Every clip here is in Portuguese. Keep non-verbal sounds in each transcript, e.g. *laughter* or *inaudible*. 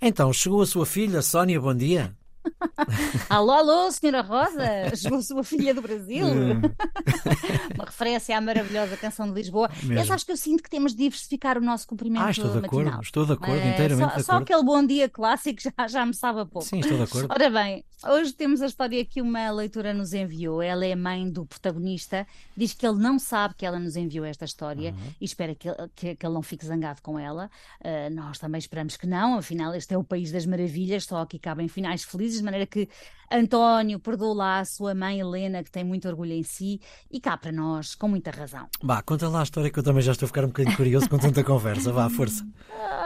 Então, chegou a sua filha, Sónia, bom dia. *laughs* alô, alô, senhora Rosa, chegou sua filha do Brasil. Hum. *laughs* Uma referência à maravilhosa canção de Lisboa. Mesmo. Eu acho que eu sinto que temos de diversificar o nosso cumprimento Ah, estou de acordo, matinal. estou de acordo, inteiramente só, de só acordo. aquele bom dia clássico já, já me sabe a pouco. Sim, estou de acordo. Ora bem, hoje temos a história que uma leitora nos enviou. Ela é mãe do protagonista. Diz que ele não sabe que ela nos enviou esta história Uhum. e espera que, ele- que- que ele não fique zangado com ela. Uh, nós também esperamos que não, afinal, este é o país das maravilhas, só aqui cabem finais felizes, de maneira que António perdoou lá a sua mãe Helena, que tem muito orgulho em si, e cá para nós, com muita razão. Vá, conta lá a história que eu também já estou a ficar um bocadinho curioso com tanta conversa. Vá, força.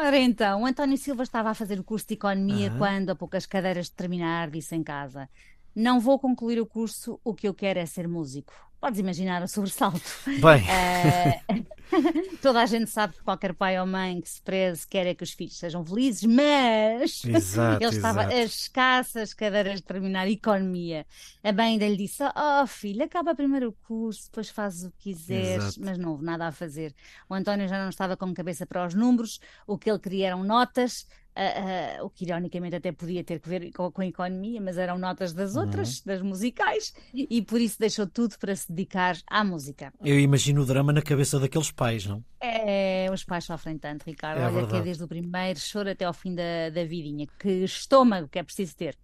Ora então, o António Silva estava a fazer o curso de Economia quando, a poucas cadeiras de terminar, disse em casa: Não vou concluir o curso, o que eu quero é ser músico. Podes imaginar o sobressalto. Bem, *laughs* Eh, *laughs* toda a gente sabe que qualquer pai ou mãe que se preze quer é que os filhos sejam felizes, mas *laughs* exato, ele estava exato. a escassas cadeiras de terminar economia. A mãe ainda lhe disse: Oh, filho, acaba primeiro o curso, depois fazes o que quiseres, Exato. mas não houve nada a fazer. O António já não estava com cabeça para os números, o que ele queria eram notas. Ah, ah, o que ironicamente até podia ter que ver com, com a economia, mas eram notas das Uhum. outras, das musicais, e por isso deixou tudo para se dedicar à música. Eu imagino o drama na cabeça daqueles pais, não? É, os pais sofrem tanto, Ricardo. É Olha que é desde o primeiro choro até ao fim da, da vidinha. Que estômago que é preciso ter.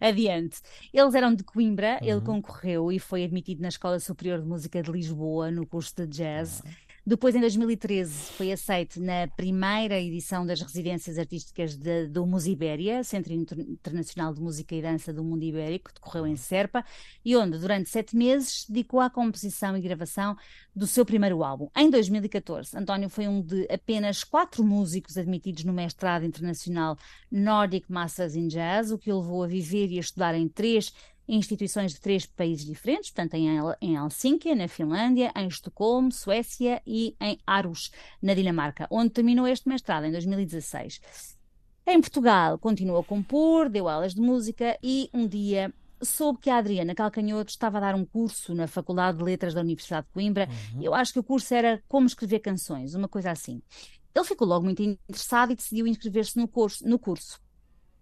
Adiante. Eles eram de Coimbra, ele Uhum. concorreu e foi admitido na Escola Superior de Música de Lisboa, no curso de jazz. Depois, em 2013, foi aceito na primeira edição das residências artísticas de- do Musibéria, Centro Inter- Internacional de Música e Dança do Mundo Ibérico, que decorreu em Serpa, e onde, durante sete meses, se dedicou à composição e gravação do seu primeiro álbum. Em 2014, António foi um de apenas quatro músicos admitidos no mestrado internacional Nordic Masters in Jazz, o que o levou a viver e a estudar em três instituições de três países diferentes, portanto em, em Helsínquia, na Finlândia, em Estocolmo, Suécia e em Aarhus, na Dinamarca, onde terminou este mestrado em 2016. Em Portugal, continuou a compor, deu aulas de música e um dia soube que a Adriana Calcanhoto estava a dar um curso na Faculdade de Letras da Universidade de Coimbra. Eu acho que o curso era Como Escrever Canções, uma coisa assim. Ele ficou logo muito interessado e decidiu inscrever-se no curso, no curso.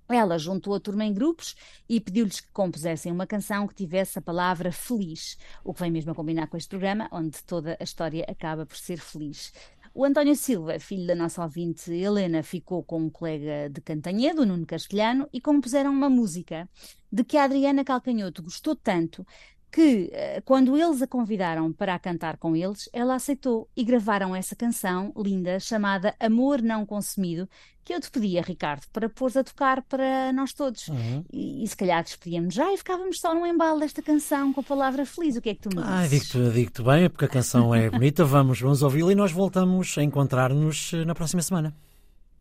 Ela juntou a turma em grupos e pediu-lhes que compusessem uma canção que tivesse a palavra feliz, o que vem mesmo a combinar com este programa, onde toda a história acaba por ser feliz. O António Silva, filho da nossa ouvinte Helena, ficou com um colega de Cantanhedo, Nuno Castelhano, e compuseram uma música de que a Adriana Calcanhoto gostou tanto que, eh, quando eles a convidaram para a cantar com eles, ela aceitou e gravaram essa canção linda chamada Amor Não Consumido, que eu te pedia, Ricardo, para pôres a tocar para nós todos. Uhum. E, e se calhar despedíamos já e ficávamos só no embalo desta canção com a palavra feliz. O que é que tu me Ah, dizes? digo-te digo bem, porque a canção é *laughs* bonita. Vamos, vamos ouvi-la e nós voltamos a encontrar-nos eh, na próxima semana.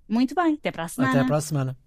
Muito bem, até para a semana. Até para a semana.